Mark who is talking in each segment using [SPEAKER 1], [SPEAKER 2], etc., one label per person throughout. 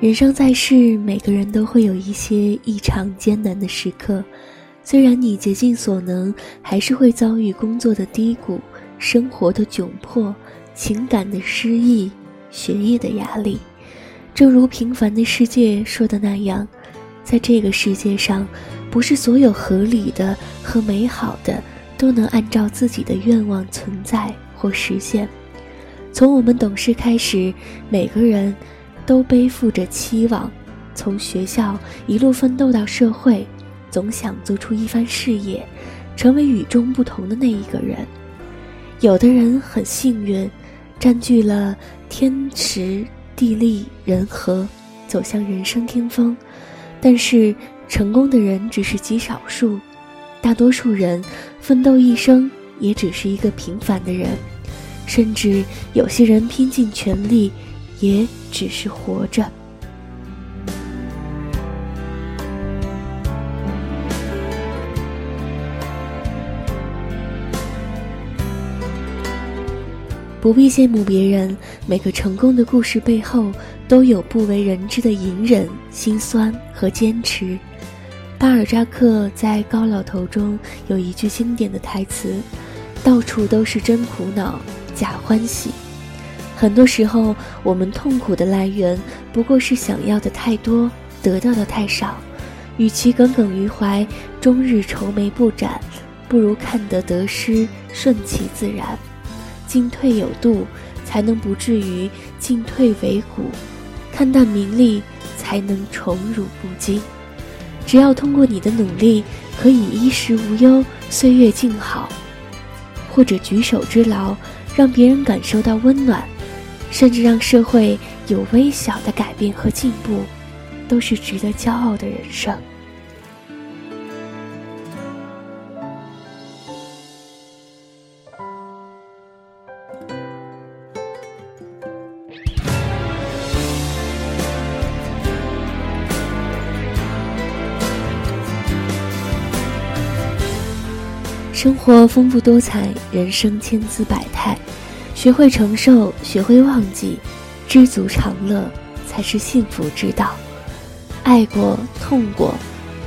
[SPEAKER 1] 人生在世，每个人都会有一些异常艰难的时刻。虽然你竭尽所能，还是会遭遇工作的低谷、生活的窘迫、情感的失意、学业的压力。正如《平凡的世界》说的那样，在这个世界上，不是所有合理的和美好的都能按照自己的愿望存在或实现。从我们懂事开始，每个人。都背负着期望，从学校一路奋斗到社会，总想做出一番事业，成为与众不同的那一个人。有的人很幸运，占据了天时地利人和，走向人生巅峰。但是成功的人只是极少数，大多数人奋斗一生也只是一个平凡的人，甚至有些人拼尽全力。也只是活着。不必羡慕别人，每个成功的故事背后都有不为人知的隐忍、心酸和坚持。巴尔扎克在《高老头》中有一句经典的台词：“到处都是真苦恼，假欢喜。”很多时候，我们痛苦的来源不过是想要的太多，得到的太少。与其耿耿于怀，终日愁眉不展，不如看得得失顺其自然，进退有度，才能不至于进退维谷；看淡名利，才能宠辱不惊。只要通过你的努力，可以衣食无忧，岁月静好，或者举手之劳，让别人感受到温暖。甚至让社会有微小的改变和进步，都是值得骄傲的人生。生活丰富多彩，人生千姿百态。学会承受，学会忘记，知足常乐才是幸福之道。爱过，痛过，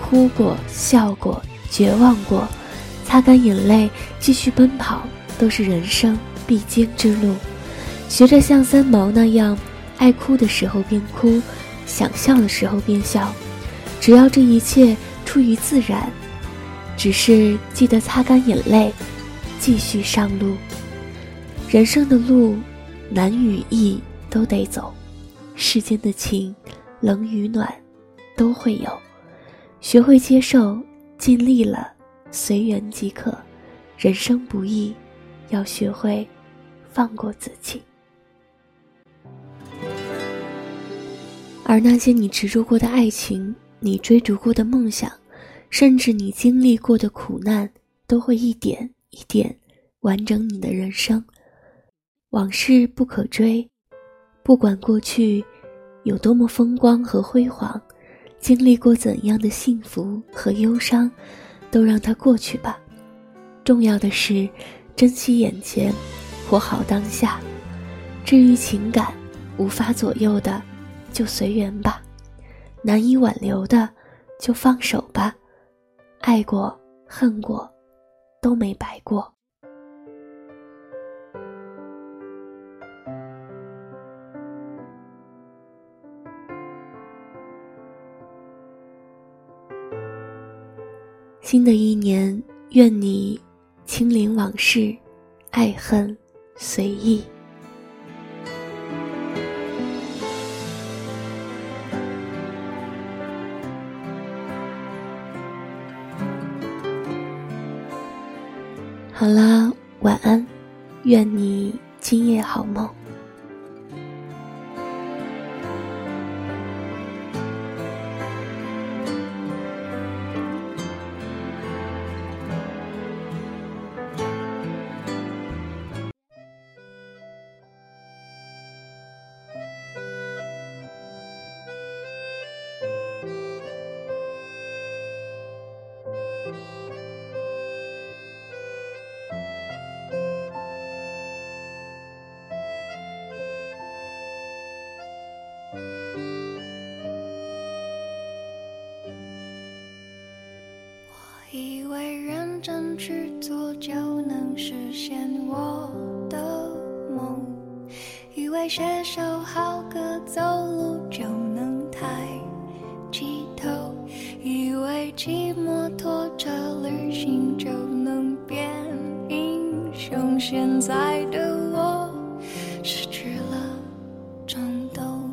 [SPEAKER 1] 哭过，笑过，绝望过，擦干眼泪，继续奔跑，都是人生必经之路。学着像三毛那样，爱哭的时候便哭，想笑的时候便笑，只要这一切出于自然。只是记得擦干眼泪，继续上路。人生的路，难与易都得走；世间的情，冷与暖，都会有。学会接受，尽力了，随缘即可。人生不易，要学会放过自己。而那些你执着过的爱情，你追逐过的梦想，甚至你经历过的苦难，都会一点一点完整你的人生。往事不可追，不管过去有多么风光和辉煌，经历过怎样的幸福和忧伤，都让它过去吧。重要的是珍惜眼前，活好当下。至于情感，无法左右的，就随缘吧；难以挽留的，就放手吧。爱过恨过，都没白过。新的一年，愿你清零往事，爱恨随意。好啦，晚安，愿你今夜好梦。
[SPEAKER 2] 以为写首好歌走路就能抬起头以为骑摩托车旅行就能变英雄现在的我失去了冲动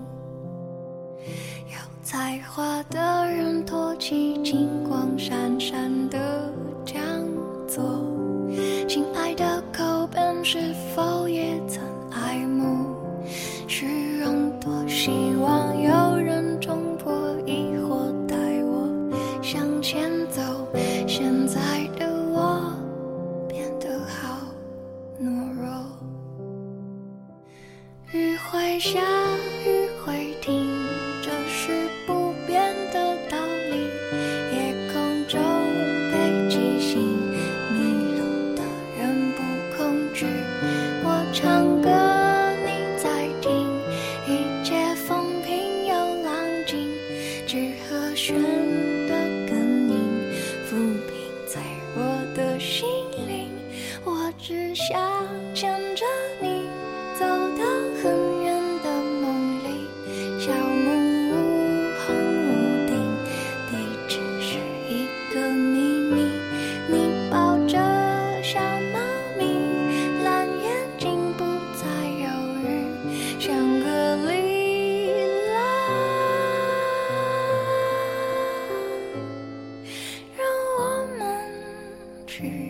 [SPEAKER 2] 有才华的人托起金光闪闪的讲座亲爱的口本是否现在的我变得好懦弱。雨会下雨会停这是不变的道理。夜空中北极星迷路的人不恐惧我唱歌 true.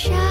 [SPEAKER 2] shine.